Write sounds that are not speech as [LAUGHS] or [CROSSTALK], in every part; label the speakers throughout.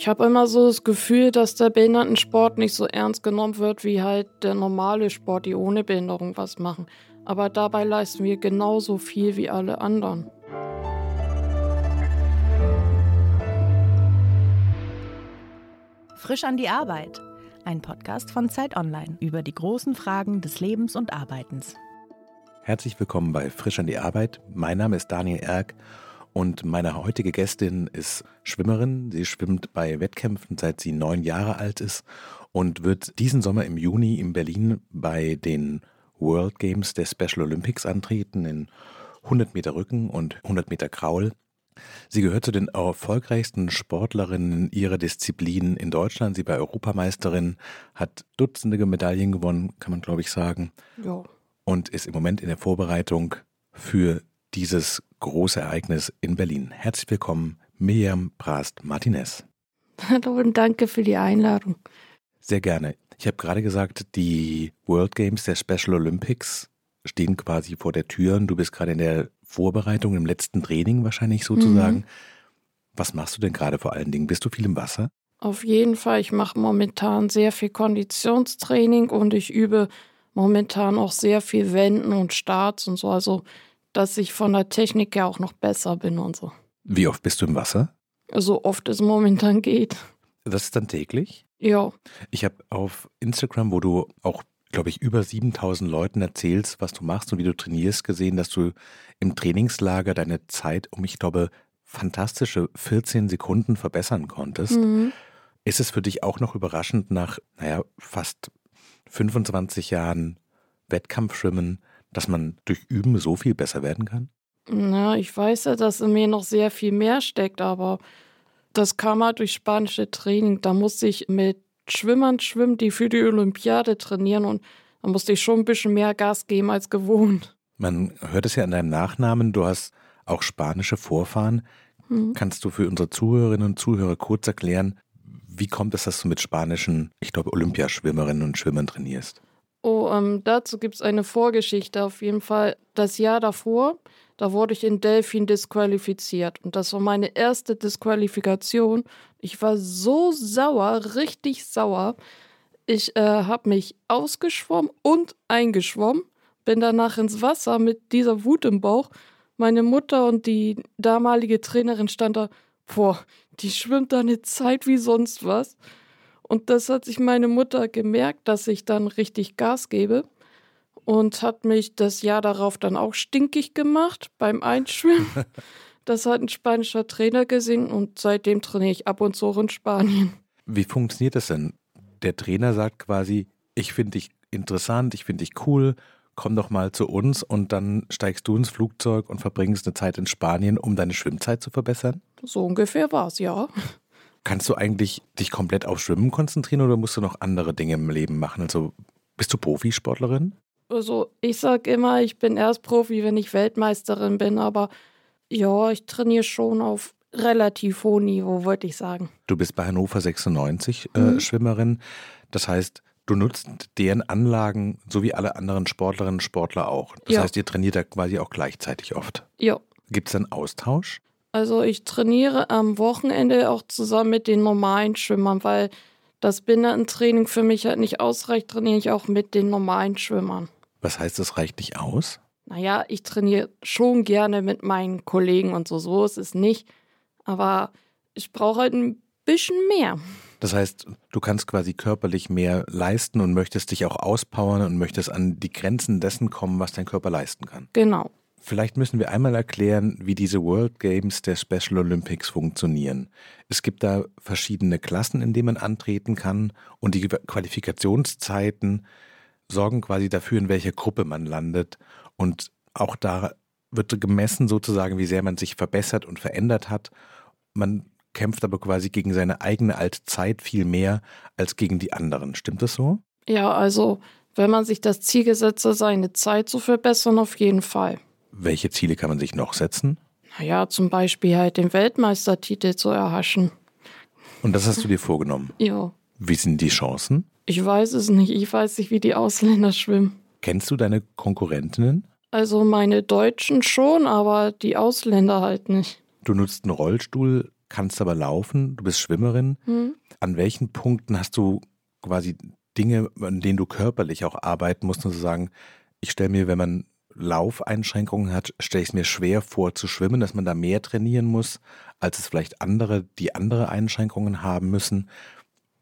Speaker 1: Ich habe immer so das Gefühl, dass der Behindertensport nicht so ernst genommen wird wie halt der normale Sport, die ohne Behinderung was machen. Aber dabei leisten wir genauso viel wie alle anderen.
Speaker 2: Frisch an die Arbeit. Ein Podcast von Zeit Online über die großen Fragen des Lebens und Arbeitens.
Speaker 3: Herzlich willkommen bei Frisch an die Arbeit. Mein Name ist Daniel Erck und meine heutige Gästin ist Schwimmerin. Sie schwimmt bei Wettkämpfen, seit sie neun Jahre alt ist und wird diesen Sommer im Juni in Berlin bei den World Games der Special Olympics antreten in 100 Meter Rücken und 100 Meter Kraul. Sie gehört zu den erfolgreichsten Sportlerinnen ihrer Disziplin in Deutschland. Sie war Europameisterin, hat Dutzende Medaillen gewonnen, kann man glaube ich sagen.
Speaker 1: Ja.
Speaker 3: Und ist im Moment in der Vorbereitung für dieses große Ereignis in Berlin. Herzlich willkommen, Miriam Prast-Martinez.
Speaker 1: Hallo und danke für die Einladung.
Speaker 3: Sehr gerne. Ich habe gerade gesagt, die World Games der Special Olympics stehen quasi vor der Tür und du bist gerade in der Vorbereitung, im letzten Training wahrscheinlich sozusagen. Mhm. Was machst du denn gerade vor allen Dingen? Bist du viel im Wasser?
Speaker 1: Auf jeden Fall. Ich mache momentan sehr viel Konditionstraining und ich übe momentan auch sehr viel Wenden und Starts und so. Also dass ich von der Technik her auch noch besser bin und so.
Speaker 3: Wie oft bist du im Wasser?
Speaker 1: So oft es momentan geht.
Speaker 3: Das ist dann täglich?
Speaker 1: Ja.
Speaker 3: Ich habe auf Instagram, wo du auch, glaube ich, über 7000 Leuten erzählst, was du machst und wie du trainierst, gesehen, dass du im Trainingslager deine Zeit um, ich glaube, fantastische 14 Sekunden verbessern konntest. Mhm. Ist es für dich auch noch überraschend, nach, naja, fast 25 Jahren Wettkampfschwimmen, dass man durch Üben so viel besser werden kann?
Speaker 1: Na, ich weiß ja, dass in mir noch sehr viel mehr steckt, aber das kam halt durch spanische Training. Da musste ich mit Schwimmern schwimmen, die für die Olympiade trainieren und da musste ich schon ein bisschen mehr Gas geben als gewohnt.
Speaker 3: Man hört es ja an deinem Nachnamen, du hast auch spanische Vorfahren. Hm. Kannst du für unsere Zuhörerinnen und Zuhörer kurz erklären, wie kommt es, dass du mit spanischen, ich glaube, Olympiaschwimmerinnen und Schwimmern trainierst?
Speaker 1: Oh, ähm, dazu gibt es eine Vorgeschichte auf jeden Fall. Das Jahr davor, da wurde ich in Delfin disqualifiziert. Und das war meine erste Disqualifikation. Ich war so sauer, richtig sauer. Ich äh, habe mich ausgeschwommen und eingeschwommen, bin danach ins Wasser mit dieser Wut im Bauch. Meine Mutter und die damalige Trainerin stand da, boah, die schwimmt da eine Zeit wie sonst was. Und das hat sich meine Mutter gemerkt, dass ich dann richtig Gas gebe und hat mich das Jahr darauf dann auch stinkig gemacht beim Einschwimmen. [LAUGHS] Das hat ein spanischer Trainer gesehen und seitdem trainiere ich ab und zu in Spanien.
Speaker 3: Wie funktioniert das denn? Der Trainer sagt quasi, ich finde dich interessant, ich finde dich cool, komm doch mal zu uns und dann steigst du ins Flugzeug und verbringst eine Zeit in Spanien, um deine Schwimmzeit zu verbessern?
Speaker 1: So ungefähr war es, ja.
Speaker 3: Kannst du eigentlich dich komplett auf Schwimmen konzentrieren oder musst du noch andere Dinge im Leben machen? Also bist du Profisportlerin?
Speaker 1: Also ich sag immer, ich bin erst Profi, wenn ich Weltmeisterin bin, aber ja, ich trainiere schon auf relativ hohem Niveau, wollte ich sagen.
Speaker 3: Du bist bei Hannover 96 äh, mhm. Schwimmerin. Das heißt, du nutzt deren Anlagen so wie alle anderen Sportlerinnen und Sportler auch. Das ja. heißt, ihr trainiert da quasi auch gleichzeitig oft.
Speaker 1: Ja.
Speaker 3: Gibt es einen Austausch?
Speaker 1: Also ich trainiere am Wochenende auch zusammen mit den normalen Schwimmern, weil das Behindertentraining für mich halt nicht ausreicht, trainiere ich auch mit den normalen Schwimmern.
Speaker 3: Was heißt, das reicht nicht aus?
Speaker 1: Naja, ich trainiere schon gerne mit meinen Kollegen und so, so ist es nicht. Aber ich brauche halt ein bisschen mehr.
Speaker 3: Das heißt, du kannst quasi körperlich mehr leisten und möchtest dich auch auspowern und möchtest an die Grenzen dessen kommen, was dein Körper leisten kann.
Speaker 1: Genau.
Speaker 3: Vielleicht müssen wir einmal erklären, wie diese World Games der Special Olympics funktionieren. Es gibt da verschiedene Klassen, in denen man antreten kann und die Qualifikationszeiten sorgen quasi dafür, in welcher Gruppe man landet und auch da wird gemessen sozusagen, wie sehr man sich verbessert und verändert hat. Man kämpft aber quasi gegen seine eigene alte Zeit viel mehr als gegen die anderen. Stimmt das so?
Speaker 1: Ja, also wenn man sich das Ziel gesetzt hat, seine Zeit zu verbessern, auf jeden Fall.
Speaker 3: Welche Ziele kann man sich noch setzen?
Speaker 1: Naja, zum Beispiel halt den Weltmeistertitel zu erhaschen.
Speaker 3: Und das hast du dir vorgenommen?
Speaker 1: Ja.
Speaker 3: Wie sind die Chancen?
Speaker 1: Ich weiß es nicht. Ich weiß nicht, wie die Ausländer schwimmen.
Speaker 3: Kennst du deine Konkurrentinnen?
Speaker 1: Also meine Deutschen schon, aber die Ausländer halt nicht.
Speaker 3: Du nutzt einen Rollstuhl. kannst aber laufen, du bist Schwimmerin.
Speaker 1: Hm?
Speaker 3: An welchen Punkten hast du quasi Dinge, an denen du körperlich auch arbeiten musst, und zu sagen, ich stelle mir, wenn man Laufeinschränkungen hat, stelle ich es mir schwer vor zu schwimmen, dass man da mehr trainieren muss, als es vielleicht andere, die andere Einschränkungen haben müssen.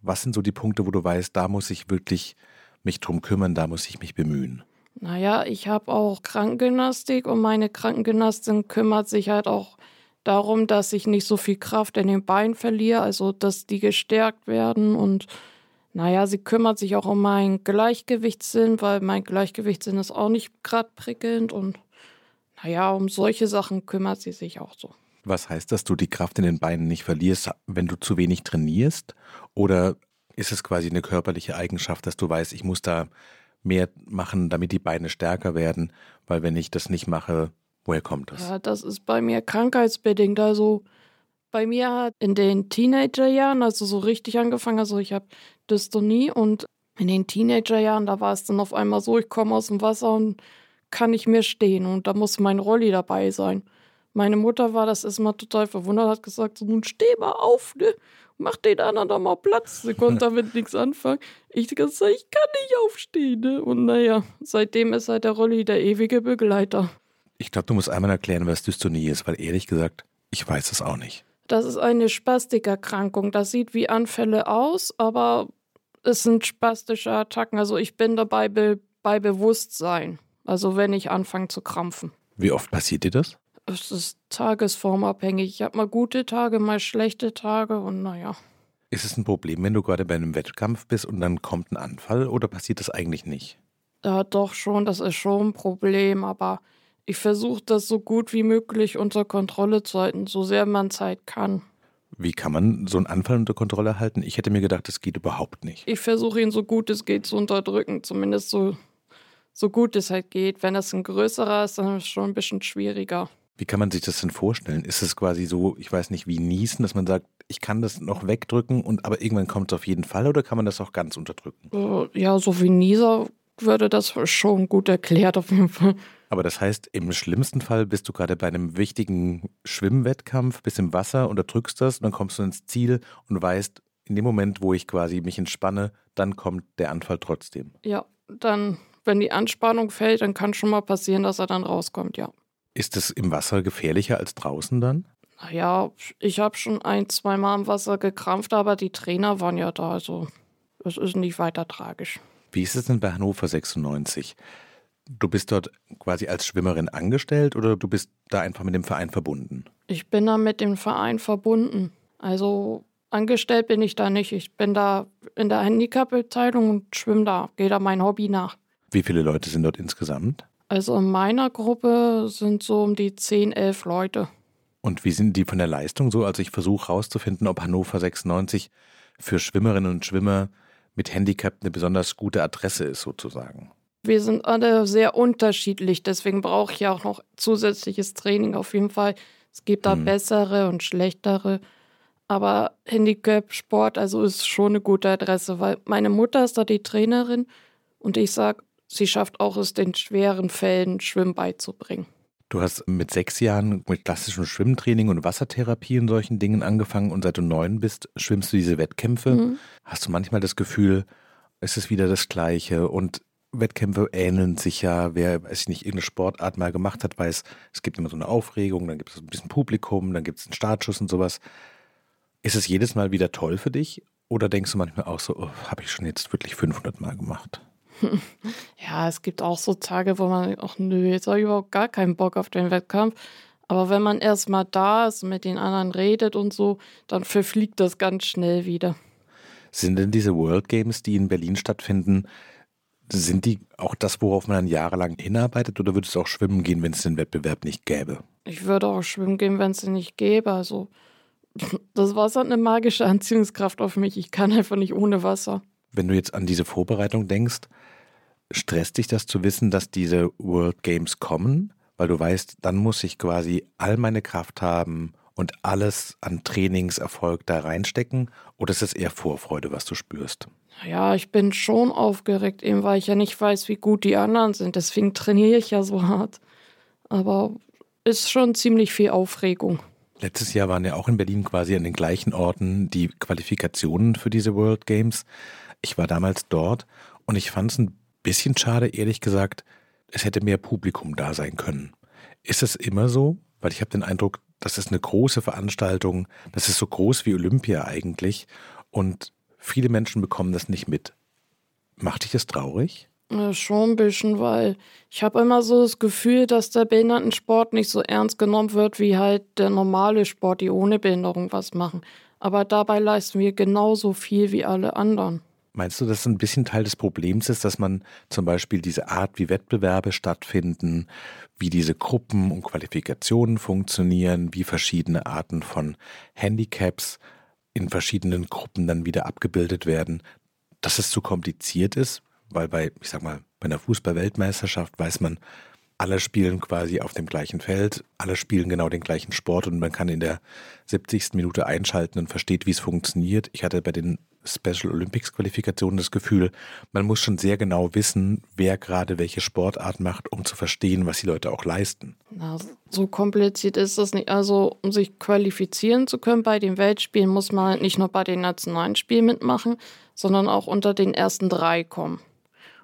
Speaker 3: Was sind so die Punkte, wo du weißt, da muss ich wirklich mich drum kümmern, da muss ich mich bemühen?
Speaker 1: Naja, ich habe auch Krankengymnastik und meine Krankengymnastin kümmert sich halt auch darum, dass ich nicht so viel Kraft in den Beinen verliere, also dass die gestärkt werden und naja, sie kümmert sich auch um meinen Gleichgewichtssinn, weil mein Gleichgewichtssinn ist auch nicht gerade prickelnd und naja, um solche Sachen kümmert sie sich auch so.
Speaker 3: Was heißt, dass du die Kraft in den Beinen nicht verlierst, wenn du zu wenig trainierst? Oder ist es quasi eine körperliche Eigenschaft, dass du weißt, ich muss da mehr machen, damit die Beine stärker werden? Weil wenn ich das nicht mache, woher kommt das?
Speaker 1: Ja, das ist bei mir krankheitsbedingt. Also bei mir hat in den Teenagerjahren, also so richtig angefangen, also ich habe Dystonie und in den Teenagerjahren, da war es dann auf einmal so, ich komme aus dem Wasser und kann nicht mehr stehen und da muss mein Rolli dabei sein. Meine Mutter war das erstmal total verwundert, hat gesagt, so, nun steh mal auf, ne? Mach den anderen doch mal Platz. Sie konnte [LAUGHS] damit nichts anfangen. Ich gesagt, ich kann nicht aufstehen, ne? Und naja, seitdem ist halt der Rolli der ewige Begleiter.
Speaker 3: Ich glaube, du musst einmal erklären, was Dystonie ist, weil ehrlich gesagt, ich weiß es auch nicht.
Speaker 1: Das ist eine Spastikerkrankung. Das sieht wie Anfälle aus, aber es sind spastische Attacken. Also ich bin dabei be bei Bewusstsein. Also wenn ich anfange zu krampfen.
Speaker 3: Wie oft passiert dir das?
Speaker 1: Es ist tagesformabhängig. Ich habe mal gute Tage, mal schlechte Tage und naja.
Speaker 3: Ist es ein Problem, wenn du gerade bei einem Wettkampf bist und dann kommt ein Anfall oder passiert das eigentlich nicht?
Speaker 1: Ja, doch schon, das ist schon ein Problem, aber ich versuche das so gut wie möglich unter Kontrolle zu halten, so sehr man Zeit kann.
Speaker 3: Wie kann man so einen Anfall unter Kontrolle halten? Ich hätte mir gedacht, das geht überhaupt nicht.
Speaker 1: Ich versuche ihn so gut es geht zu unterdrücken, zumindest so, so gut es halt geht. Wenn das ein größerer ist, dann ist es schon ein bisschen schwieriger.
Speaker 3: Wie kann man sich das denn vorstellen? Ist es quasi so, ich weiß nicht, wie Niesen, dass man sagt, ich kann das noch wegdrücken und aber irgendwann kommt es auf jeden Fall oder kann man das auch ganz unterdrücken?
Speaker 1: Äh, ja, so wie Nieser würde das schon gut erklärt auf jeden Fall.
Speaker 3: Aber das heißt, im schlimmsten Fall bist du gerade bei einem wichtigen Schwimmwettkampf, bist im Wasser, unterdrückst das und dann kommst du ins Ziel und weißt, in dem Moment, wo ich quasi mich entspanne, dann kommt der Anfall trotzdem.
Speaker 1: Ja, dann, wenn die Anspannung fällt, dann kann schon mal passieren, dass er dann rauskommt, ja.
Speaker 3: Ist es im Wasser gefährlicher als draußen dann?
Speaker 1: Naja, ich habe schon ein, zweimal im Wasser gekrampft, aber die Trainer waren ja da, also es ist nicht weiter tragisch.
Speaker 3: Wie ist es denn bei Hannover 96? Du bist dort quasi als Schwimmerin angestellt oder du bist da einfach mit dem Verein verbunden?
Speaker 1: Ich bin da mit dem Verein verbunden. Also angestellt bin ich da nicht. Ich bin da in der Handicap-Abteilung und schwimme da, gehe da mein Hobby nach.
Speaker 3: Wie viele Leute sind dort insgesamt?
Speaker 1: Also in meiner Gruppe sind so um die 10, 11 Leute.
Speaker 3: Und wie sind die von der Leistung so? Also ich versuche herauszufinden, ob Hannover 96 für Schwimmerinnen und Schwimmer mit Handicap eine besonders gute Adresse ist sozusagen.
Speaker 1: Wir sind alle sehr unterschiedlich, deswegen brauche ich ja auch noch zusätzliches Training auf jeden Fall. Es gibt da
Speaker 3: Mhm.
Speaker 1: bessere und schlechtere. Aber Handicap-Sport, also ist schon eine gute Adresse, weil meine Mutter ist da die Trainerin und ich sage, sie schafft auch es, den schweren Fällen Schwimmen beizubringen.
Speaker 3: Du hast mit sechs Jahren mit klassischem Schwimmtraining und Wassertherapie und solchen Dingen angefangen und seit du neun bist, schwimmst du diese Wettkämpfe.
Speaker 1: Mhm.
Speaker 3: Hast du manchmal das Gefühl, es ist wieder das Gleiche und Wettkämpfe ähneln sich ja, wer, weiß ich nicht, irgendeine Sportart mal gemacht hat, weiß, es gibt immer so eine Aufregung, dann gibt es ein bisschen Publikum, dann gibt es einen Startschuss und sowas. Ist es jedes Mal wieder toll für dich oder denkst du manchmal auch so, oh, habe ich schon jetzt wirklich 500 Mal gemacht? [LAUGHS]
Speaker 1: Ja, es gibt auch so Tage, wo man, ach nö, jetzt habe ich überhaupt gar keinen Bock auf den Wettkampf. Aber wenn man erstmal da ist und mit den anderen redet und so, dann verfliegt das ganz schnell wieder.
Speaker 3: Sind denn diese World Games, die in Berlin stattfinden, sind die auch das, worauf man dann jahrelang hinarbeitet oder würde es auch schwimmen gehen, wenn es den Wettbewerb nicht gäbe?
Speaker 1: Ich würde auch schwimmen gehen, wenn es den nicht gäbe. Also, das Wasser hat eine magische Anziehungskraft auf mich. Ich kann einfach nicht ohne Wasser.
Speaker 3: Wenn du jetzt an diese Vorbereitung denkst, stresst dich das zu wissen, dass diese World Games kommen? Weil du weißt, dann muss ich quasi all meine Kraft haben und alles an Trainingserfolg da reinstecken? Oder ist es eher Vorfreude, was du spürst?
Speaker 1: Ja, ich bin schon aufgeregt, eben weil ich ja nicht weiß, wie gut die anderen sind. Deswegen trainiere ich ja so hart. Aber ist schon ziemlich viel Aufregung.
Speaker 3: Letztes Jahr waren ja auch in Berlin quasi an den gleichen Orten die Qualifikationen für diese World Games. Ich war damals dort und ich fand es ein bisschen schade, ehrlich gesagt, es hätte mehr Publikum da sein können. Ist es immer so? Weil ich habe den Eindruck, das ist eine große Veranstaltung, das ist so groß wie Olympia eigentlich und viele Menschen bekommen das nicht mit. Macht dich das traurig?
Speaker 1: Ja, schon ein bisschen, weil ich habe immer so das Gefühl, dass der Behindertensport nicht so ernst genommen wird wie halt der normale Sport, die ohne Behinderung was machen. Aber dabei leisten wir genauso viel wie alle anderen.
Speaker 3: Meinst du, dass ein bisschen Teil des Problems ist, dass man zum Beispiel diese Art, wie Wettbewerbe stattfinden, wie diese Gruppen und Qualifikationen funktionieren, wie verschiedene Arten von Handicaps in verschiedenen Gruppen dann wieder abgebildet werden, dass es zu kompliziert ist? weil bei, ich sag mal, bei einer Fußball-Weltmeisterschaft weiß man, alle spielen quasi auf dem gleichen Feld, alle spielen genau den gleichen Sport und man kann in der 70. Minute einschalten und versteht, wie es funktioniert. Ich hatte bei den Special Olympics Qualifikationen das Gefühl, man muss schon sehr genau wissen, wer gerade welche Sportart macht, um zu verstehen, was die Leute auch leisten.
Speaker 1: Na, so kompliziert ist das nicht. Also, um sich qualifizieren zu können bei den Weltspielen, muss man halt nicht nur bei den nationalen Spielen mitmachen, sondern auch unter den ersten drei kommen.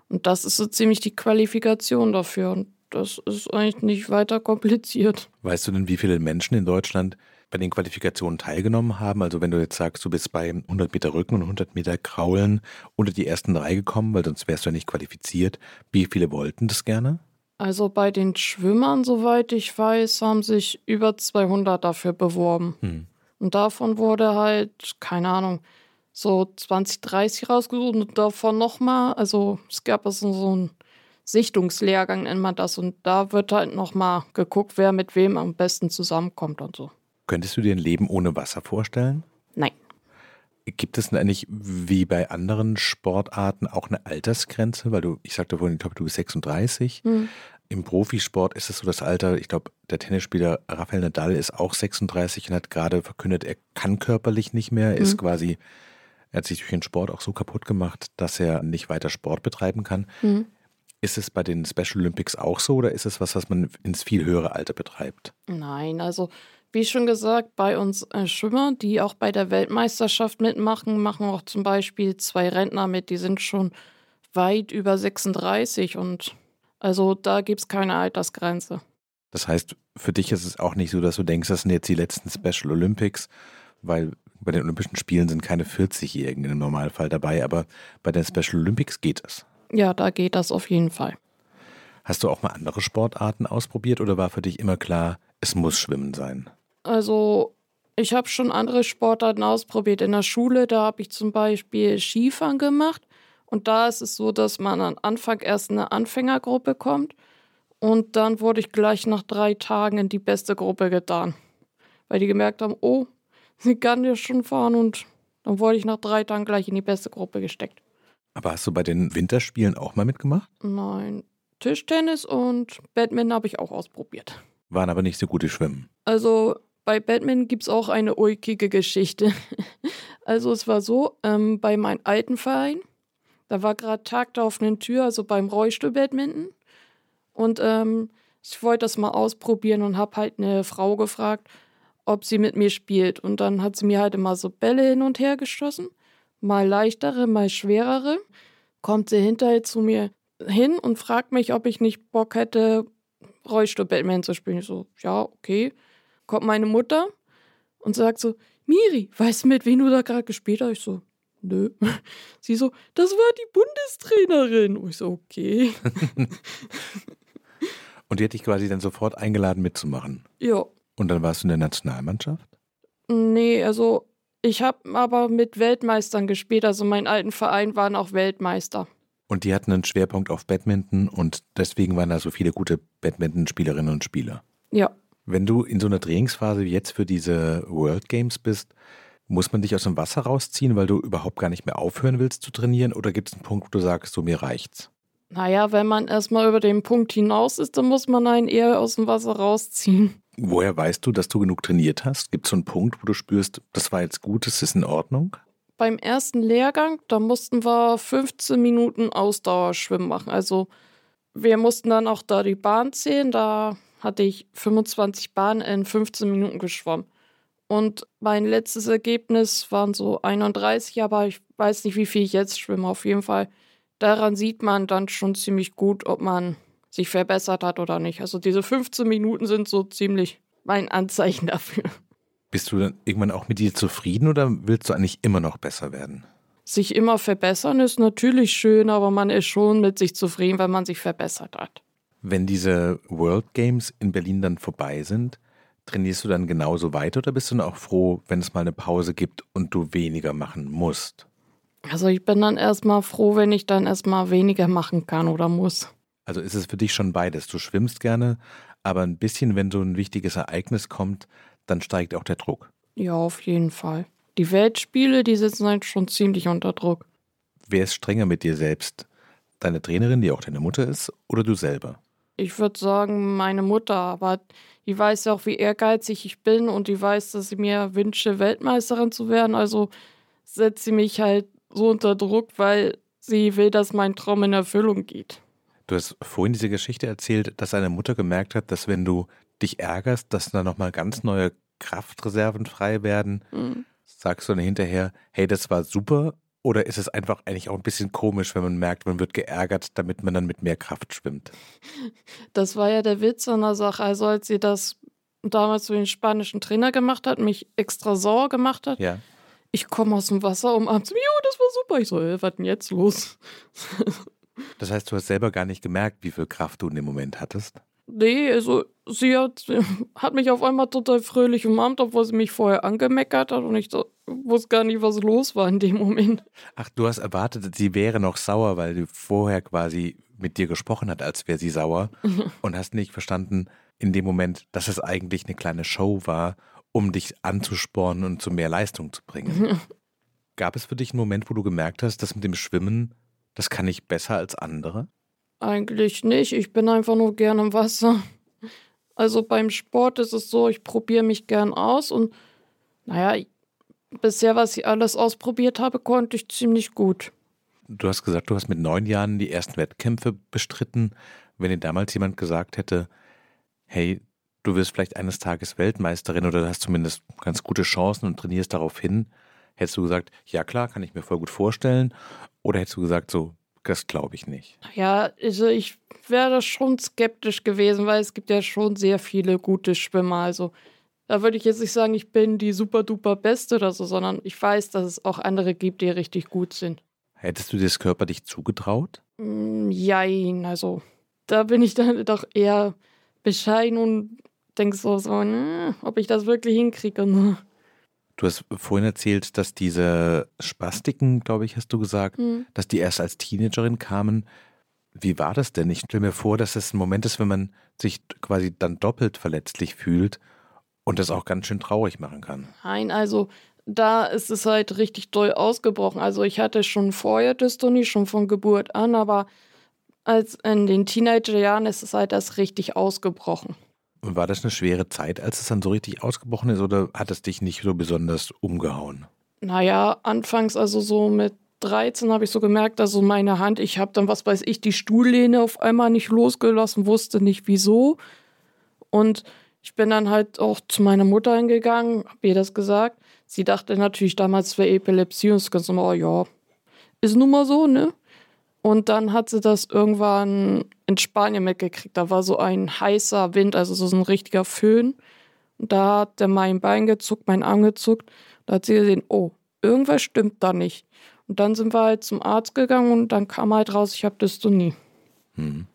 Speaker 1: Und das ist so ziemlich die Qualifikation dafür. Und das ist eigentlich nicht weiter kompliziert.
Speaker 3: Weißt du denn, wie viele Menschen in Deutschland bei den Qualifikationen teilgenommen haben? Also wenn du jetzt sagst, du bist bei 100 Meter Rücken und 100 Meter Kraulen unter die ersten drei gekommen, weil sonst wärst du ja nicht qualifiziert. Wie viele wollten das gerne?
Speaker 1: Also bei den Schwimmern, soweit ich weiß, haben sich über 200 dafür beworben. Hm. Und davon wurde halt, keine Ahnung, so 20, 30 rausgesucht und davon nochmal, also es gab also so einen Sichtungslehrgang, nennt man das, und da wird halt nochmal geguckt, wer mit wem am besten zusammenkommt und so.
Speaker 3: Könntest du dir ein Leben ohne Wasser vorstellen?
Speaker 1: Nein.
Speaker 3: Gibt es denn eigentlich wie bei anderen Sportarten auch eine Altersgrenze? Weil du, ich sagte vorhin, ich glaube, du bist 36. Mhm. Im Profisport ist es so das Alter, ich glaube, der Tennisspieler Rafael Nadal ist auch 36 und hat gerade verkündet, er kann körperlich nicht mehr, ist mhm. quasi er hat sich durch den Sport auch so kaputt gemacht, dass er nicht weiter Sport betreiben kann. Mhm. Ist es bei den Special Olympics auch so oder ist es was, was man ins viel höhere Alter betreibt?
Speaker 1: Nein, also wie schon gesagt, bei uns äh, Schwimmer, die auch bei der Weltmeisterschaft mitmachen, machen auch zum Beispiel zwei Rentner mit, die sind schon weit über 36 und also da gibt es keine Altersgrenze.
Speaker 3: Das heißt, für dich ist es auch nicht so, dass du denkst, das sind jetzt die letzten Special Olympics, weil bei den Olympischen Spielen sind keine 40-Jährigen im Normalfall dabei, aber bei den Special Olympics geht es.
Speaker 1: Ja, da geht das auf jeden Fall.
Speaker 3: Hast du auch mal andere Sportarten ausprobiert oder war für dich immer klar, es muss Schwimmen sein?
Speaker 1: Also, ich habe schon andere Sportarten ausprobiert. In der Schule, da habe ich zum Beispiel Skifahren gemacht. Und da ist es so, dass man am Anfang erst in eine Anfängergruppe kommt. Und dann wurde ich gleich nach drei Tagen in die beste Gruppe getan. Weil die gemerkt haben, oh, sie kann ja schon fahren und dann wurde ich nach drei Tagen gleich in die beste Gruppe gesteckt.
Speaker 3: Aber hast du bei den Winterspielen auch mal mitgemacht?
Speaker 1: Nein. Tischtennis und Badminton habe ich auch ausprobiert.
Speaker 3: Waren aber nicht so gute Schwimmen.
Speaker 1: Also bei Badminton gibt es auch eine ulkige Geschichte. [LAUGHS] Also es war so, ähm, bei meinem alten Verein, da war gerade Tag der offenen Tür, also beim Rollstuhl-Badminton. Und ähm, ich wollte das mal ausprobieren und habe halt eine Frau gefragt, ob sie mit mir spielt. Und dann hat sie mir halt immer so Bälle hin und her geschossen. Mal leichtere, mal schwerere. Kommt sie hinterher zu mir hin und fragt mich, ob ich nicht Bock hätte, Rollstuhl-Batman zu spielen. Ich so, ja, okay. Kommt meine Mutter und sagt so, Miri, weißt du, mit wem du da gerade gespielt hast? Ich so, nö. [LAUGHS] Sie so, das war die Bundestrainerin. Und ich so, okay. [LAUGHS]
Speaker 3: und die hätte ich quasi dann sofort eingeladen mitzumachen.
Speaker 1: Ja.
Speaker 3: Und dann warst du in der Nationalmannschaft?
Speaker 1: Nee, also ich habe aber mit Weltmeistern gespielt. Also mein alten Verein waren auch Weltmeister.
Speaker 3: Und die hatten einen Schwerpunkt auf Badminton und deswegen waren da so viele gute Badminton-Spielerinnen und Spieler.
Speaker 1: Ja.
Speaker 3: Wenn du in so einer Trainingsphase wie jetzt für diese World Games bist, muss man dich aus dem Wasser rausziehen, weil du überhaupt gar nicht mehr aufhören willst zu trainieren? Oder gibt es einen Punkt, wo du sagst, so mir reicht's?
Speaker 1: Naja, wenn man erstmal über den Punkt hinaus ist, dann muss man einen eher aus dem Wasser rausziehen.
Speaker 3: Woher weißt du, dass du genug trainiert hast? Gibt es so einen Punkt, wo du spürst, das war jetzt gut, das ist in Ordnung?
Speaker 1: Beim ersten Lehrgang, da mussten wir 15 Minuten Ausdauerschwimmen machen. Also wir mussten dann auch da die Bahn zählen. Da hatte ich 25 Bahnen in 15 Minuten geschwommen. Und mein letztes Ergebnis waren so 31, aber ich weiß nicht, wie viel ich jetzt schwimme. Auf jeden Fall, daran sieht man dann schon ziemlich gut, ob man sich verbessert hat oder nicht. Also diese 15 Minuten sind so ziemlich mein Anzeichen dafür.
Speaker 3: Bist du dann irgendwann auch mit dir zufrieden oder willst du eigentlich immer noch besser werden?
Speaker 1: Sich immer verbessern ist natürlich schön, aber man ist schon mit sich zufrieden, wenn man sich verbessert hat.
Speaker 3: Wenn diese World Games in Berlin dann vorbei sind, trainierst du dann genauso weiter oder bist du dann auch froh, wenn es mal eine Pause gibt und du weniger machen musst?
Speaker 1: Also ich bin dann erstmal froh, wenn ich dann erstmal weniger machen kann oder muss.
Speaker 3: Also ist es für dich schon beides. Du schwimmst gerne, aber ein bisschen, wenn so ein wichtiges Ereignis kommt, dann steigt auch der Druck.
Speaker 1: Ja, auf jeden Fall. Die Weltspiele, die sitzen halt schon ziemlich unter Druck.
Speaker 3: Wer ist strenger mit dir selbst? Deine Trainerin, die auch deine Mutter ist, oder du selber?
Speaker 1: Ich würde sagen, meine Mutter, aber die weiß ja auch, wie ehrgeizig ich bin und die weiß, dass sie mir wünsche, Weltmeisterin zu werden. Also setzt sie mich halt so unter Druck, weil sie will, dass mein Traum in Erfüllung geht.
Speaker 3: Du hast vorhin diese Geschichte erzählt, dass deine Mutter gemerkt hat, dass wenn du dich ärgerst, dass da nochmal ganz neue Kraftreserven frei werden. Mhm. Sagst du dann hinterher, hey, das war super? Oder ist es einfach eigentlich auch ein bisschen komisch, wenn man merkt, man wird geärgert, damit man dann mit mehr Kraft schwimmt? [LAUGHS]
Speaker 1: Das war ja der Witz an der Sache. Also als sie das damals für den spanischen Trainer gemacht hat, mich extra sauer gemacht hat.
Speaker 3: Ja.
Speaker 1: Ich komme aus dem Wasser um abends, jo, das war super. Ich so, äh, was denn jetzt los? [LAUGHS]
Speaker 3: Das heißt, du hast selber gar nicht gemerkt, wie viel Kraft du in dem Moment hattest?
Speaker 1: Nee, also sie hat, [LAUGHS] hat mich auf einmal total fröhlich umarmt, obwohl sie mich vorher angemeckert hat und ich wusste gar nicht, was los war in dem Moment.
Speaker 3: Ach, du hast erwartet, sie wäre noch sauer, weil sie vorher quasi mit dir gesprochen hat, als wäre sie sauer [LAUGHS] und hast nicht verstanden in dem Moment, dass es eigentlich eine kleine Show war, um dich anzuspornen und zu mehr Leistung zu bringen. [LAUGHS] Gab es für dich einen Moment, wo du gemerkt hast, dass mit dem Schwimmen, das kann ich besser als andere?
Speaker 1: Eigentlich nicht. Ich bin einfach nur gern im Wasser. Also beim Sport ist es so, ich probiere mich gern aus und naja, bisher, was ich alles ausprobiert habe, konnte ich ziemlich gut.
Speaker 3: Du hast gesagt, du hast mit neun Jahren die ersten Wettkämpfe bestritten. Wenn dir damals jemand gesagt hätte, hey, du wirst vielleicht eines Tages Weltmeisterin oder du hast zumindest ganz gute Chancen und trainierst darauf hin, hättest du gesagt, ja klar, kann ich mir voll gut vorstellen. Oder hättest du gesagt, so, das glaube ich nicht.
Speaker 1: Ja, also ich wäre schon skeptisch gewesen, weil es gibt ja schon sehr viele gute Schwimmer. Also da würde ich jetzt nicht sagen, ich bin die super duper Beste oder so, sondern ich weiß, dass es auch andere gibt, die richtig gut sind.
Speaker 3: Hättest du dir das körperlich zugetraut?
Speaker 1: Mm, jein, also da bin ich dann doch eher bescheiden und denke so, so ne, ob ich das wirklich hinkriege. Ne?
Speaker 3: Du hast vorhin erzählt, dass diese Spastiken, glaube ich, hast du gesagt, mhm. dass die erst als Teenagerin kamen. Wie war das denn? Ich stelle mir vor, dass es ein Moment ist, wenn man sich quasi dann doppelt verletzlich fühlt und das auch ganz schön traurig machen kann.
Speaker 1: Nein, also da ist es halt richtig doll ausgebrochen. Also ich hatte schon vorher Dystonie, schon von Geburt an, aber als in den Teenagerjahren ist es halt erst richtig ausgebrochen.
Speaker 3: Und war das eine schwere Zeit, als es dann so richtig ausgebrochen ist, oder hat es dich nicht so besonders umgehauen?
Speaker 1: Naja, anfangs, also so mit 13 habe ich so gemerkt, also meine Hand, ich habe dann, was weiß ich, die Stuhllehne auf einmal nicht losgelassen, wusste nicht wieso. Und ich bin dann halt auch zu meiner Mutter hingegangen, habe ihr das gesagt. Sie dachte natürlich damals, es wäre Epilepsie und es ganz normal, oh ja, ist nun mal so, ne? Und dann hat sie das irgendwann in Spanien mitgekriegt. Da war so ein heißer Wind, also so ein richtiger Föhn. Und da hat der mein Bein gezuckt, mein Arm gezuckt. Da hat sie gesehen, oh, irgendwas stimmt da nicht. Und dann sind wir halt zum Arzt gegangen und dann kam halt raus, ich habe Dystonie. Hm.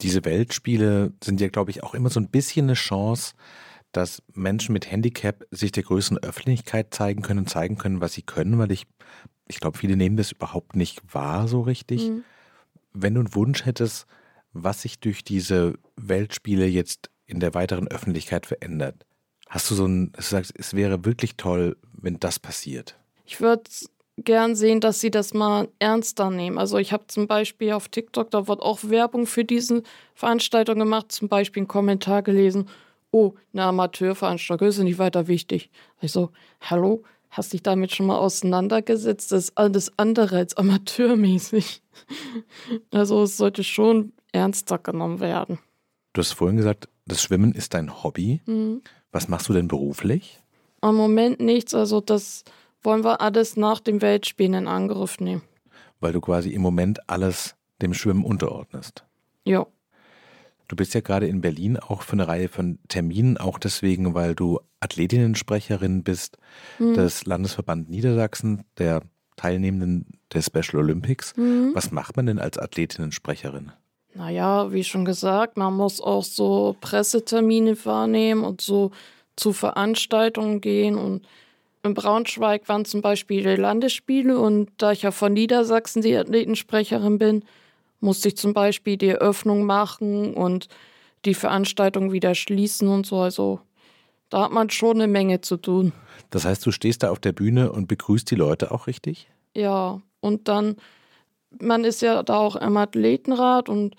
Speaker 3: Diese Weltspiele sind ja, glaube ich, auch immer so ein bisschen eine Chance, dass Menschen mit Handicap sich der größten Öffentlichkeit zeigen können, zeigen können, was sie können, weil ich ich glaube, viele nehmen das überhaupt nicht wahr so richtig. Mhm. Wenn du einen Wunsch hättest, was sich durch diese Weltspiele jetzt in der weiteren Öffentlichkeit verändert, hast du so ein, du sagst, es wäre wirklich toll, wenn das passiert?
Speaker 1: Ich würde gern sehen, dass sie das mal ernster nehmen. Also ich habe zum Beispiel auf TikTok, da wird auch Werbung für diese Veranstaltung gemacht, zum Beispiel einen Kommentar gelesen, oh, eine Amateurveranstaltung ist nicht weiter wichtig. Ich so, hallo, Hast dich damit schon mal auseinandergesetzt? Das ist alles andere als amateurmäßig. [LAUGHS] Also es sollte schon ernster genommen werden.
Speaker 3: Du hast vorhin gesagt, das Schwimmen ist dein Hobby. Mhm. Was machst du denn beruflich?
Speaker 1: Im Moment nichts, also das wollen wir alles nach dem Weltspielen in Angriff nehmen.
Speaker 3: Weil du quasi im Moment alles dem Schwimmen unterordnest.
Speaker 1: Ja.
Speaker 3: Du bist ja gerade in Berlin auch für eine Reihe von Terminen, auch deswegen, weil du Athletinnensprecherin bist
Speaker 1: Mhm.
Speaker 3: des Landesverband Niedersachsen, der Teilnehmenden der Special Olympics.
Speaker 1: Mhm.
Speaker 3: Was macht man denn als Athletinnensprecherin?
Speaker 1: Naja, wie schon gesagt, man muss auch so Pressetermine wahrnehmen und so zu Veranstaltungen gehen. Und in Braunschweig waren zum Beispiel die Landesspiele und da ich ja von Niedersachsen die Athletensprecherin bin, musste ich zum Beispiel die Eröffnung machen und die Veranstaltung wieder schließen und so. Also da hat man schon eine Menge zu tun.
Speaker 3: Das heißt, du stehst da auf der Bühne und begrüßt die Leute auch richtig?
Speaker 1: Ja, und dann, man ist ja da auch im Athletenrat und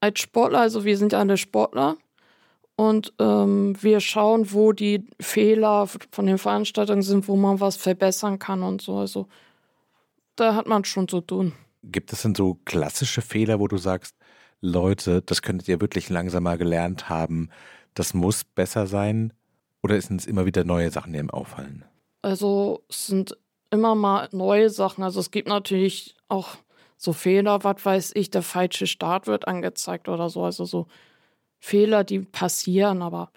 Speaker 1: als Sportler, also wir sind ja alle Sportler und ähm, wir schauen, wo die Fehler von den Veranstaltungen sind, wo man was verbessern kann und so. Also da hat man schon zu tun.
Speaker 3: Gibt es denn so klassische Fehler, wo du sagst, Leute, das könntet ihr wirklich langsam mal gelernt haben, das muss besser sein? Oder sind es immer wieder neue Sachen, die ihm auffallen?
Speaker 1: Also es sind immer mal neue Sachen. Also es gibt natürlich auch so Fehler, was weiß ich, der falsche Start wird angezeigt oder so. Also so Fehler, die passieren. Aber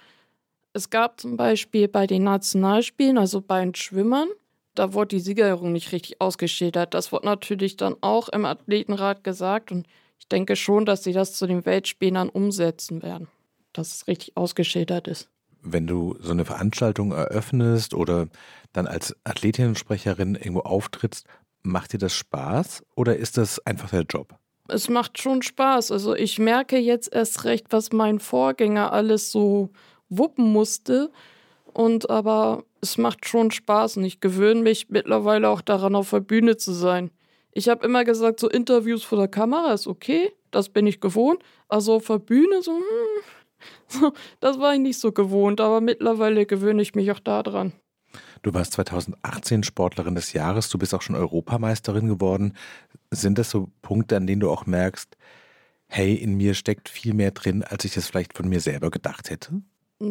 Speaker 1: es gab zum Beispiel bei den Nationalspielen, also bei den Schwimmern, da wurde die Siegerehrung nicht richtig ausgeschildert. Das wurde natürlich dann auch im Athletenrat gesagt und ich denke schon, dass sie das zu den Weltspielen dann umsetzen werden, dass es richtig ausgeschildert ist.
Speaker 3: Wenn du so eine Veranstaltung eröffnest oder dann als Athletinnensprecherin irgendwo auftrittst, macht dir das Spaß oder ist das einfach der Job?
Speaker 1: Es macht schon Spaß. Also ich merke jetzt erst recht, was mein Vorgänger alles so wuppen musste. Und aber es macht schon Spaß und ich gewöhne mich mittlerweile auch daran, auf der Bühne zu sein. Ich habe immer gesagt, so Interviews vor der Kamera ist okay, das bin ich gewohnt. Also auf der Bühne so, hm, [LAUGHS] das war ich nicht so gewohnt, aber mittlerweile gewöhne ich mich auch daran.
Speaker 3: Du warst 2018 Sportlerin des Jahres, du bist auch schon Europameisterin geworden. Sind das so Punkte, an denen du auch merkst, hey, in mir steckt viel mehr drin, als ich das vielleicht von mir selber gedacht hätte?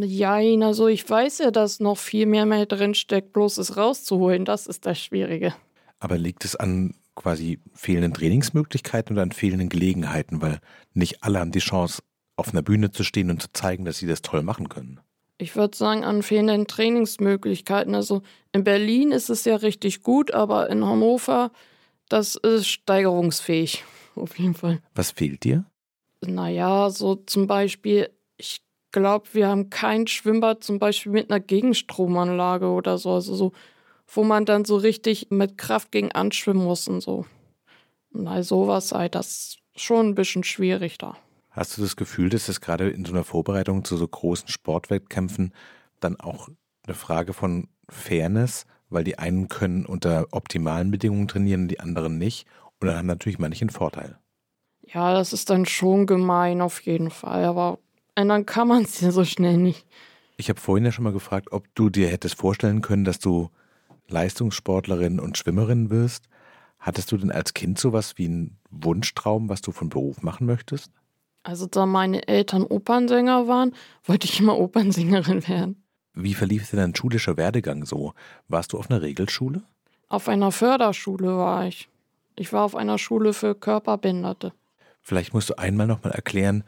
Speaker 1: Jein, also ich weiß ja, dass noch viel mehr mehr drin steckt, bloß es rauszuholen, das ist das Schwierige.
Speaker 3: Aber liegt es an quasi fehlenden Trainingsmöglichkeiten oder an fehlenden Gelegenheiten? Weil nicht alle haben die Chance, auf einer Bühne zu stehen und zu zeigen, dass sie das toll machen können.
Speaker 1: Ich würde sagen, an fehlenden Trainingsmöglichkeiten. Also in Berlin ist es ja richtig gut, aber in Hannover, das ist steigerungsfähig. [LAUGHS] Auf jeden Fall.
Speaker 3: Was fehlt dir?
Speaker 1: Naja, so zum Beispiel, glaube, wir haben kein Schwimmbad zum Beispiel mit einer Gegenstromanlage oder so. Also so, wo man dann so richtig mit Kraft gegen anschwimmen muss und so. Na, sowas sei das schon ein bisschen schwierig da.
Speaker 3: Hast du das Gefühl, dass es gerade in so einer Vorbereitung zu so großen Sportwettkämpfen dann auch eine Frage von Fairness, weil die einen können unter optimalen Bedingungen trainieren die anderen nicht und dann haben natürlich manche einen Vorteil.
Speaker 1: Ja, das ist dann schon gemein auf jeden Fall, aber ändern kann man es ja so schnell nicht.
Speaker 3: Ich habe vorhin ja schon mal gefragt, ob du dir hättest vorstellen können, dass du Leistungssportlerin und Schwimmerin wirst. Hattest du denn als Kind sowas wie einen Wunschtraum, was du von Beruf machen möchtest?
Speaker 1: Also da meine Eltern Opernsänger waren, wollte ich immer Opernsängerin werden.
Speaker 3: Wie verlief denn dein schulischer Werdegang so? Warst du auf einer Regelschule?
Speaker 1: Auf einer Förderschule war ich. Ich war auf einer Schule für Körperbehinderte.
Speaker 3: Vielleicht musst du einmal nochmal erklären,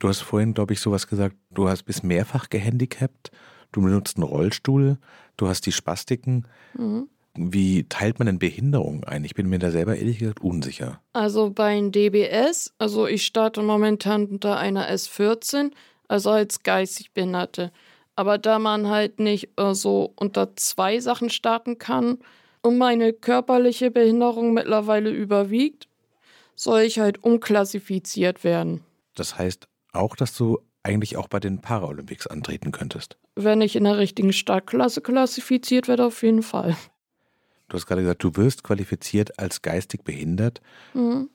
Speaker 3: du hast vorhin, glaube ich, sowas gesagt, du hast bist mehrfach gehandicapt, du benutzt einen Rollstuhl, du hast die Spastiken.
Speaker 1: Mhm.
Speaker 3: Wie teilt man denn Behinderung ein? Ich bin mir da selber ehrlich gesagt unsicher.
Speaker 1: Also bei DBS, also ich starte momentan unter einer S14, also als geistig Behinderte. Aber da man halt nicht äh, so unter zwei Sachen starten kann und meine körperliche Behinderung mittlerweile überwiegt, soll ich halt umklassifiziert werden.
Speaker 3: Das heißt auch, dass du eigentlich auch bei den Paralympics antreten könntest.
Speaker 1: Wenn ich in der richtigen Startklasse klassifiziert werde, auf jeden Fall.
Speaker 3: Du hast gerade gesagt, du wirst qualifiziert als geistig behindert.
Speaker 1: Mhm.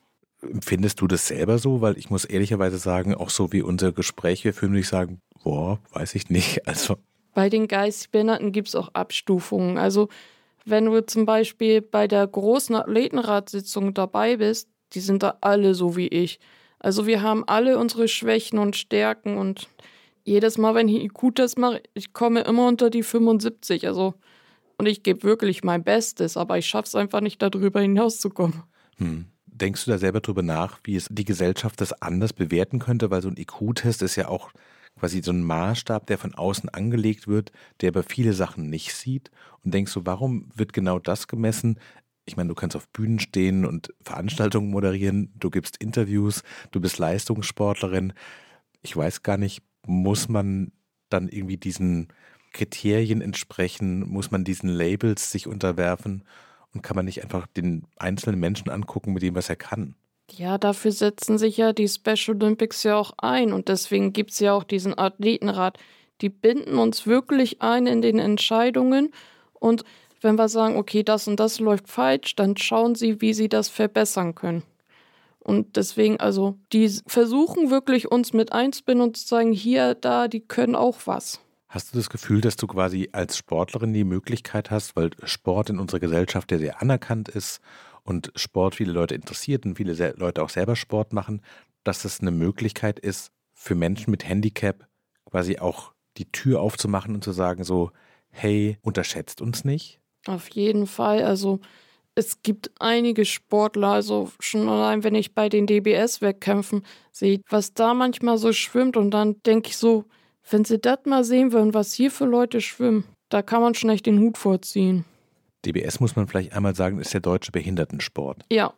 Speaker 3: Findest du das selber so? Weil ich muss ehrlicherweise sagen, auch so wie unser Gespräch, wir fühlen mich sagen, boah, weiß ich nicht. [LAUGHS] Also
Speaker 1: Bei den geistig Behinderten gibt es auch Abstufungen. Also wenn du zum Beispiel bei der großen Athletenratssitzung dabei bist, die sind da alle so wie ich. Also wir haben alle unsere Schwächen und Stärken und jedes Mal, wenn ich IQ-Test mache, ich komme immer unter die 75. Also, und ich gebe wirklich mein Bestes, aber ich schaffe es einfach nicht, darüber hinauszukommen.
Speaker 3: Hm. Denkst du da selber drüber nach, wie es die Gesellschaft das anders bewerten könnte? Weil so ein IQ-Test ist ja auch quasi so ein Maßstab, der von außen angelegt wird, der aber viele Sachen nicht sieht. Und denkst du, warum wird genau das gemessen? Ich meine, du kannst auf Bühnen stehen und Veranstaltungen moderieren, du gibst Interviews, du bist Leistungssportlerin. Ich weiß gar nicht, muss man dann irgendwie diesen Kriterien entsprechen? Muss man diesen Labels sich unterwerfen? Und kann man nicht einfach den einzelnen Menschen angucken mit dem, was er kann?
Speaker 1: Ja, dafür setzen sich ja die Special Olympics ja auch ein. Und deswegen gibt es ja auch diesen Athletenrat. Die binden uns wirklich ein in den Entscheidungen. Und wenn wir sagen, okay, das und das läuft falsch, dann schauen sie, wie sie das verbessern können. Und deswegen, also, die versuchen wirklich uns mit einzubinden und zu sagen, hier, da, die können auch was.
Speaker 3: Hast du das Gefühl, dass du quasi als Sportlerin die Möglichkeit hast, weil Sport in unserer Gesellschaft ja sehr anerkannt ist und Sport viele Leute interessiert und viele Leute auch selber Sport machen, dass es eine Möglichkeit ist, für Menschen mit Handicap quasi auch die Tür aufzumachen und zu sagen so, hey, unterschätzt uns nicht?
Speaker 1: Auf jeden Fall. Also es gibt einige Sportler, also schon allein, wenn ich bei den DBS-Wettkämpfen sehe, was da manchmal so schwimmt und dann denke ich so, wenn sie das mal sehen würden, was hier für Leute schwimmen, da kann man schon echt den Hut vorziehen.
Speaker 3: DBS muss man vielleicht einmal sagen, ist der deutsche Behindertensport.
Speaker 1: Ja.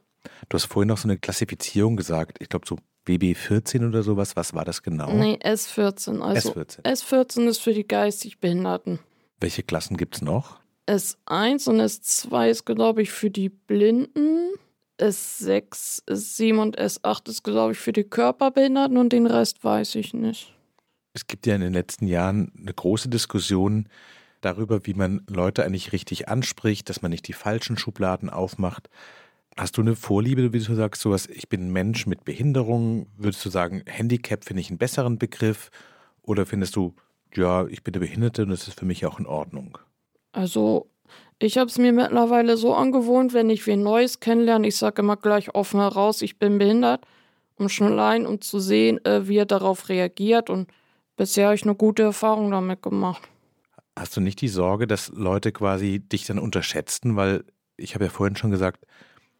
Speaker 3: Du hast vorhin noch so eine Klassifizierung gesagt, ich glaube so BB14 oder sowas. Was war das genau?
Speaker 1: Nee, S14. Also S14. S14 ist für die geistig Behinderten.
Speaker 3: Welche Klassen gibt es noch?
Speaker 1: S1 und S2 ist, glaube ich, für die Blinden. S6, S7 und S8 ist, glaube ich, für die Körperbehinderten und den Rest weiß ich nicht.
Speaker 3: Es gibt ja in den letzten Jahren eine große Diskussion darüber, wie man Leute eigentlich richtig anspricht, dass man nicht die falschen Schubladen aufmacht. Hast du eine Vorliebe, wie du sagst, sowas, ich bin ein Mensch mit Behinderung? Würdest du sagen, Handicap finde ich einen besseren Begriff? Oder findest du, ja, ich bin eine Behinderte und das ist für mich auch in Ordnung?
Speaker 1: Also, ich habe es mir mittlerweile so angewohnt, wenn ich wen Neues kennenlerne, ich sage immer gleich offen heraus, ich bin behindert, um schon allein um zu sehen, äh, wie er darauf reagiert. Und bisher habe ich eine gute Erfahrung damit gemacht.
Speaker 3: Hast du nicht die Sorge, dass Leute quasi dich dann unterschätzen? Weil ich habe ja vorhin schon gesagt,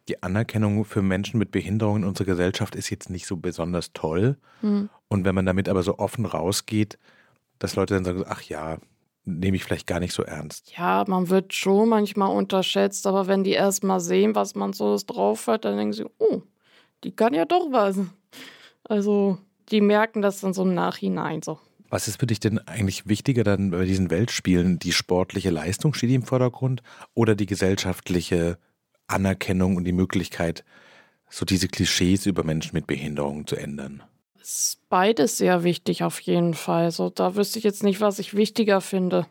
Speaker 3: die Anerkennung für Menschen mit Behinderungen in unserer Gesellschaft ist jetzt nicht so besonders toll. Mhm. Und wenn man damit aber so offen rausgeht, dass Leute dann sagen, ach ja, nehme ich vielleicht gar nicht so ernst.
Speaker 1: Ja, man wird schon manchmal unterschätzt, aber wenn die erst mal sehen, was man so drauf hat, dann denken sie, oh, die kann ja doch was. Also, die merken das dann so im Nachhinein so.
Speaker 3: Was ist für dich denn eigentlich wichtiger dann bei diesen Weltspielen? Die sportliche Leistung steht im Vordergrund oder die gesellschaftliche Anerkennung und die Möglichkeit, so diese Klischees über Menschen mit Behinderungen zu ändern?
Speaker 1: Ist beides sehr wichtig auf jeden Fall. Also da wüsste ich jetzt nicht, was ich wichtiger finde.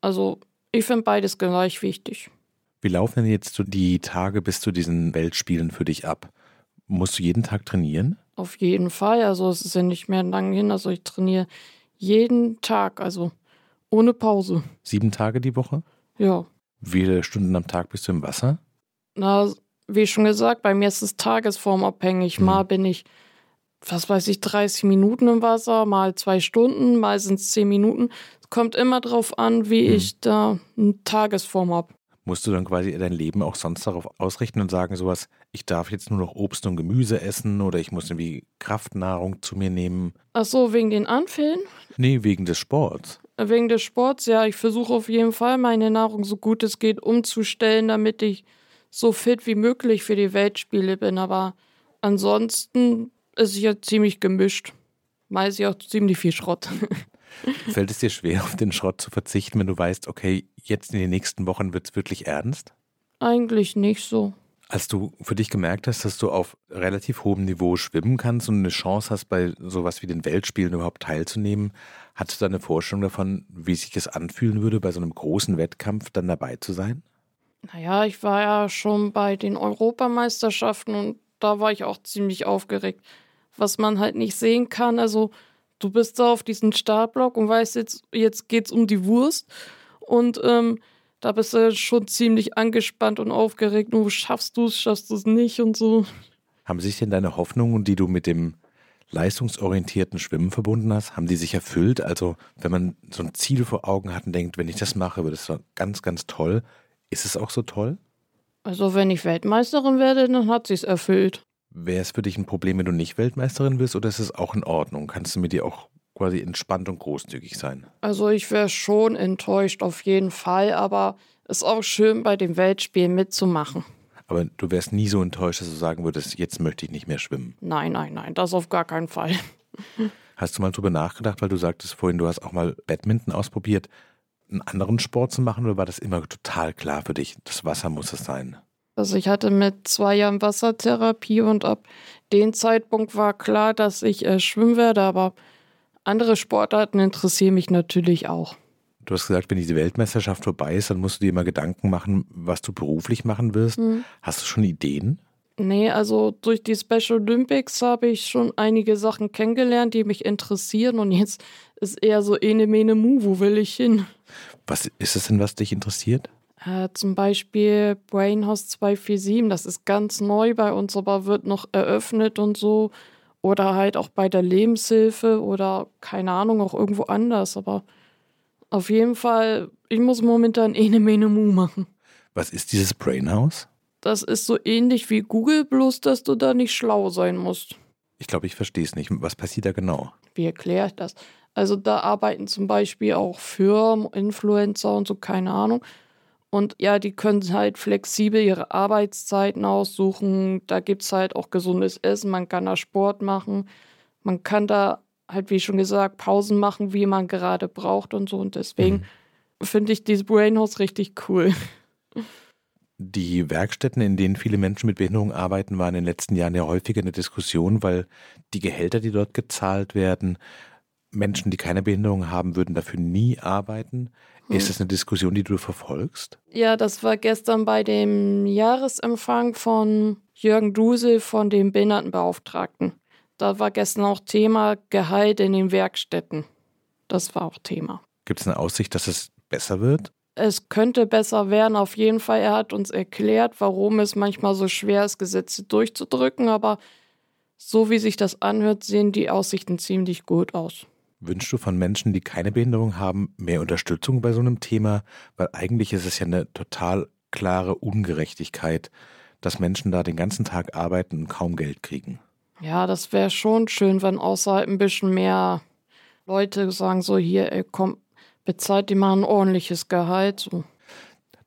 Speaker 1: Also ich finde beides gleich wichtig.
Speaker 3: Wie laufen denn jetzt so die Tage bis zu diesen Weltspielen für dich ab? Musst du jeden Tag trainieren?
Speaker 1: Auf jeden Fall. Also es ist ja nicht mehr lang hin. Also ich trainiere jeden Tag, also ohne Pause.
Speaker 3: Sieben Tage die Woche?
Speaker 1: Ja.
Speaker 3: Wie viele Stunden am Tag bist du im Wasser?
Speaker 1: Na, wie schon gesagt, bei mir ist es tagesformabhängig. Hm. Mal bin ich was weiß ich, 30 Minuten im Wasser, mal zwei Stunden, mal sind es zehn Minuten. Es kommt immer drauf an, wie hm. ich da eine Tagesform habe.
Speaker 3: Musst du dann quasi dein Leben auch sonst darauf ausrichten und sagen, sowas, ich darf jetzt nur noch Obst und Gemüse essen oder ich muss irgendwie Kraftnahrung zu mir nehmen?
Speaker 1: Ach so, wegen den Anfällen?
Speaker 3: Nee, wegen des Sports.
Speaker 1: Wegen des Sports, ja. Ich versuche auf jeden Fall, meine Nahrung so gut es geht umzustellen, damit ich so fit wie möglich für die Weltspiele bin. Aber ansonsten ist ja ziemlich gemischt. Mal ist ja auch ziemlich viel Schrott. [LAUGHS]
Speaker 3: Fällt es dir schwer, auf den Schrott zu verzichten, wenn du weißt, okay, jetzt in den nächsten Wochen wird es wirklich ernst?
Speaker 1: Eigentlich nicht so.
Speaker 3: Als du für dich gemerkt hast, dass du auf relativ hohem Niveau schwimmen kannst und eine Chance hast, bei sowas wie den Weltspielen überhaupt teilzunehmen, hattest du da eine Vorstellung davon, wie sich das anfühlen würde, bei so einem großen Wettkampf dann dabei zu sein?
Speaker 1: Naja, ich war ja schon bei den Europameisterschaften und da war ich auch ziemlich aufgeregt was man halt nicht sehen kann. Also du bist da auf diesem Startblock und weißt jetzt, jetzt geht's um die Wurst. Und ähm, da bist du schon ziemlich angespannt und aufgeregt. Nur schaffst du es, schaffst du es nicht und so.
Speaker 3: Haben sich denn deine Hoffnungen, die du mit dem leistungsorientierten Schwimmen verbunden hast, haben die sich erfüllt? Also wenn man so ein Ziel vor Augen hat und denkt, wenn ich das mache, wird es ganz, ganz toll. Ist es auch so toll?
Speaker 1: Also wenn ich Weltmeisterin werde, dann hat sie es erfüllt.
Speaker 3: Wäre es für dich ein Problem, wenn du nicht Weltmeisterin bist oder ist es auch in Ordnung? Kannst du mit dir auch quasi entspannt und großzügig sein?
Speaker 1: Also ich wäre schon enttäuscht auf jeden Fall, aber es ist auch schön bei den Weltspielen mitzumachen.
Speaker 3: Aber du wärst nie so enttäuscht, dass du sagen würdest, jetzt möchte ich nicht mehr schwimmen.
Speaker 1: Nein, nein, nein, das auf gar keinen Fall. [LAUGHS]
Speaker 3: Hast du mal drüber nachgedacht, weil du sagtest vorhin, du hast auch mal Badminton ausprobiert, einen anderen Sport zu machen oder war das immer total klar für dich? Das Wasser muss es sein.
Speaker 1: Also ich hatte mit zwei Jahren Wassertherapie und ab dem Zeitpunkt war klar, dass ich äh, schwimmen werde, aber andere Sportarten interessieren mich natürlich auch.
Speaker 3: Du hast gesagt, wenn diese Weltmeisterschaft vorbei ist, dann musst du dir mal Gedanken machen, was du beruflich machen wirst. Mhm. Hast du schon Ideen?
Speaker 1: Nee, also durch die Special Olympics habe ich schon einige Sachen kennengelernt, die mich interessieren und jetzt ist eher so ene mene mu, wo will ich hin?
Speaker 3: Was ist es denn, was dich interessiert?
Speaker 1: Äh, zum Beispiel Brainhouse 247, das ist ganz neu bei uns, aber wird noch eröffnet und so. Oder halt auch bei der Lebenshilfe oder keine Ahnung, auch irgendwo anders. Aber auf jeden Fall, ich muss momentan eine Mene Mu machen.
Speaker 3: Was ist dieses Brainhouse?
Speaker 1: Das ist so ähnlich wie Google, bloß dass du da nicht schlau sein musst.
Speaker 3: Ich glaube, ich verstehe es nicht. Was passiert da genau?
Speaker 1: Wie erkläre ich das? Also da arbeiten zum Beispiel auch Firmen, Influencer und so, keine Ahnung. Und ja, die können halt flexibel ihre Arbeitszeiten aussuchen. Da gibt es halt auch gesundes Essen, man kann da Sport machen. Man kann da halt, wie schon gesagt, Pausen machen, wie man gerade braucht und so. Und deswegen mhm. finde ich dieses Brainhouse richtig cool.
Speaker 3: Die Werkstätten, in denen viele Menschen mit Behinderung arbeiten, waren in den letzten Jahren ja häufiger eine Diskussion, weil die Gehälter, die dort gezahlt werden, Menschen, die keine Behinderung haben, würden dafür nie arbeiten. Hm. Ist das eine Diskussion, die du verfolgst?
Speaker 1: Ja, das war gestern bei dem Jahresempfang von Jürgen Dusel von dem Behindertenbeauftragten. Da war gestern auch Thema Gehalt in den Werkstätten. Das war auch Thema.
Speaker 3: Gibt es eine Aussicht, dass es besser wird?
Speaker 1: Es könnte besser werden, auf jeden Fall. Er hat uns erklärt, warum es manchmal so schwer ist, Gesetze durchzudrücken, aber so wie sich das anhört, sehen die Aussichten ziemlich gut aus.
Speaker 3: Wünschst du von Menschen, die keine Behinderung haben, mehr Unterstützung bei so einem Thema? Weil eigentlich ist es ja eine total klare Ungerechtigkeit, dass Menschen da den ganzen Tag arbeiten und kaum Geld kriegen.
Speaker 1: Ja, das wäre schon schön, wenn außerhalb ein bisschen mehr Leute sagen so, hier, ey, komm, bezahlt die mal ein ordentliches Gehalt.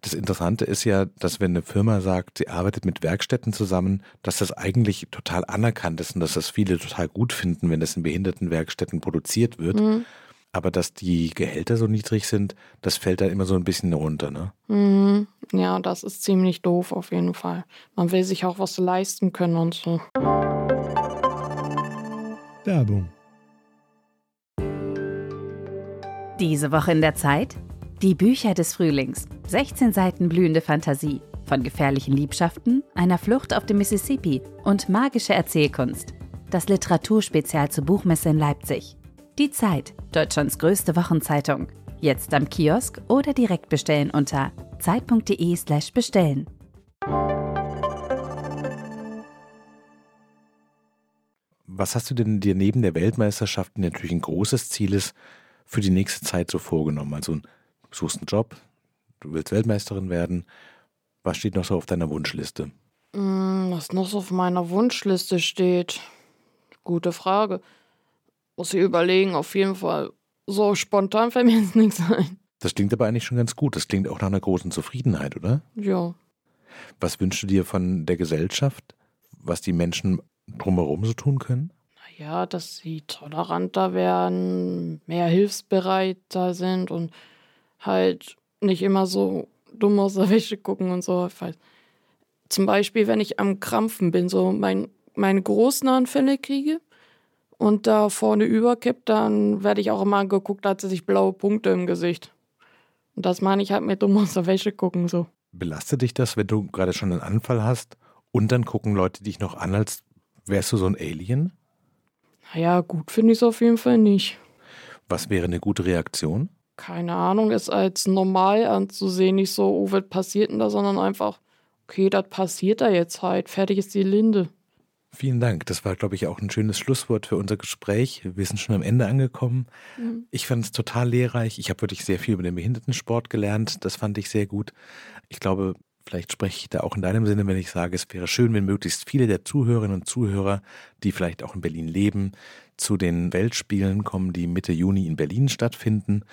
Speaker 3: Das Interessante ist ja, dass wenn eine Firma sagt, sie arbeitet mit Werkstätten zusammen, dass das eigentlich total anerkannt ist und dass das viele total gut finden, wenn das in Behindertenwerkstätten produziert wird. Mhm. Aber dass die Gehälter so niedrig sind, das fällt da immer so ein bisschen runter, ne?
Speaker 1: Mhm. Ja, das ist ziemlich doof auf jeden Fall. Man will sich auch was leisten können und so.
Speaker 2: Werbung. Diese Woche in der Zeit? Die Bücher des Frühlings. 16 Seiten blühende Fantasie. Von gefährlichen Liebschaften, einer Flucht auf dem Mississippi und magische Erzählkunst. Das Literaturspezial zur Buchmesse in Leipzig. Die Zeit, Deutschlands größte Wochenzeitung. Jetzt am Kiosk oder direkt bestellen unter zeit.de/slash bestellen.
Speaker 3: Was hast du denn dir neben der Weltmeisterschaft, die natürlich ein großes Ziel ist, für die nächste Zeit so vorgenommen? Also, du suchst einen Job, du willst Weltmeisterin werden. Was steht noch so auf deiner Wunschliste?
Speaker 1: Mm, was noch so auf meiner Wunschliste steht? Gute Frage. Muss ich überlegen, auf jeden Fall. So spontan fällt mir [LAUGHS] jetzt nichts ein.
Speaker 3: Das klingt aber eigentlich schon ganz gut. Das klingt auch nach einer großen Zufriedenheit, oder?
Speaker 1: Ja.
Speaker 3: Was wünschst du dir von der Gesellschaft, was die Menschen drumherum so tun können?
Speaker 1: Naja, dass sie toleranter werden, mehr hilfsbereiter sind und halt nicht immer so dumm aus der Wäsche gucken und so. Zum Beispiel, wenn ich am Krampfen bin, so mein, meine großen Anfälle kriege und da vorne überkippt, dann werde ich auch immer angeguckt, als sich blaue Punkte im Gesicht. Und das meine ich halt mit dumm aus der Wäsche gucken so.
Speaker 3: Belastet dich das, wenn du gerade schon einen Anfall hast und dann gucken Leute dich noch an, als wärst du so ein Alien?
Speaker 1: Naja, gut finde ich es auf jeden Fall nicht.
Speaker 3: Was wäre eine gute Reaktion?
Speaker 1: Keine Ahnung, es als normal anzusehen, nicht so, oh, was passiert denn da, sondern einfach, okay, das passiert da jetzt halt, fertig ist die Linde.
Speaker 3: Vielen Dank. Das war, glaube ich, auch ein schönes Schlusswort für unser Gespräch. Wir sind schon am Ende angekommen. Mhm. Ich fand es total lehrreich. Ich habe wirklich sehr viel über den Behindertensport gelernt. Das fand ich sehr gut. Ich glaube, vielleicht spreche ich da auch in deinem Sinne, wenn ich sage, es wäre schön, wenn möglichst viele der Zuhörerinnen und Zuhörer, die vielleicht auch in Berlin leben, zu den Weltspielen kommen, die Mitte Juni in Berlin stattfinden.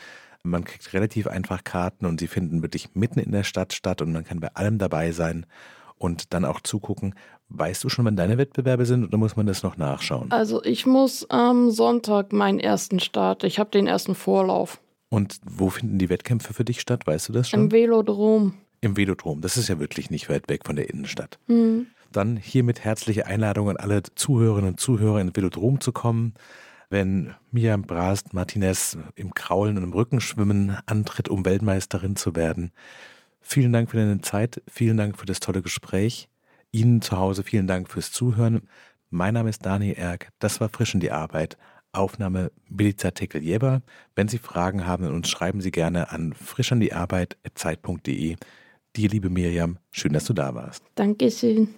Speaker 3: Man kriegt relativ einfach Karten und sie finden wirklich mitten in der Stadt statt und man kann bei allem dabei sein und dann auch zugucken. Weißt du schon, wann deine Wettbewerbe sind oder muss man das noch nachschauen?
Speaker 1: Also ich muss am Sonntag meinen ersten Start. Ich habe den ersten Vorlauf.
Speaker 3: Und wo finden die Wettkämpfe für dich statt? Weißt du das schon?
Speaker 1: Im Velodrom.
Speaker 3: Im Velodrom. Das ist ja wirklich nicht weit weg von der Innenstadt. Mhm. Dann hiermit herzliche Einladung an alle Zuhörerinnen und Zuhörer in Velodrom zu kommen. Wenn Miriam Brast Martinez im Kraulen und im Rückenschwimmen antritt, um Weltmeisterin zu werden. Vielen Dank für deine Zeit. Vielen Dank für das tolle Gespräch. Ihnen zu Hause vielen Dank fürs Zuhören. Mein Name ist Daniel Erk. Das war Frisch in die Arbeit. Aufnahme Bilica Tekel-Jeber. Wenn Sie Fragen haben uns, schreiben Sie gerne an frischandiarbeit.zeit.de. Dir, liebe Miriam, schön, dass du da warst.
Speaker 1: Dankeschön.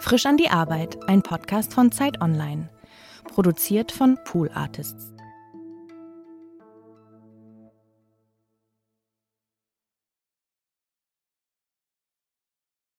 Speaker 2: Frisch an die Arbeit, ein Podcast von Zeit Online. Produziert von Pool Artists.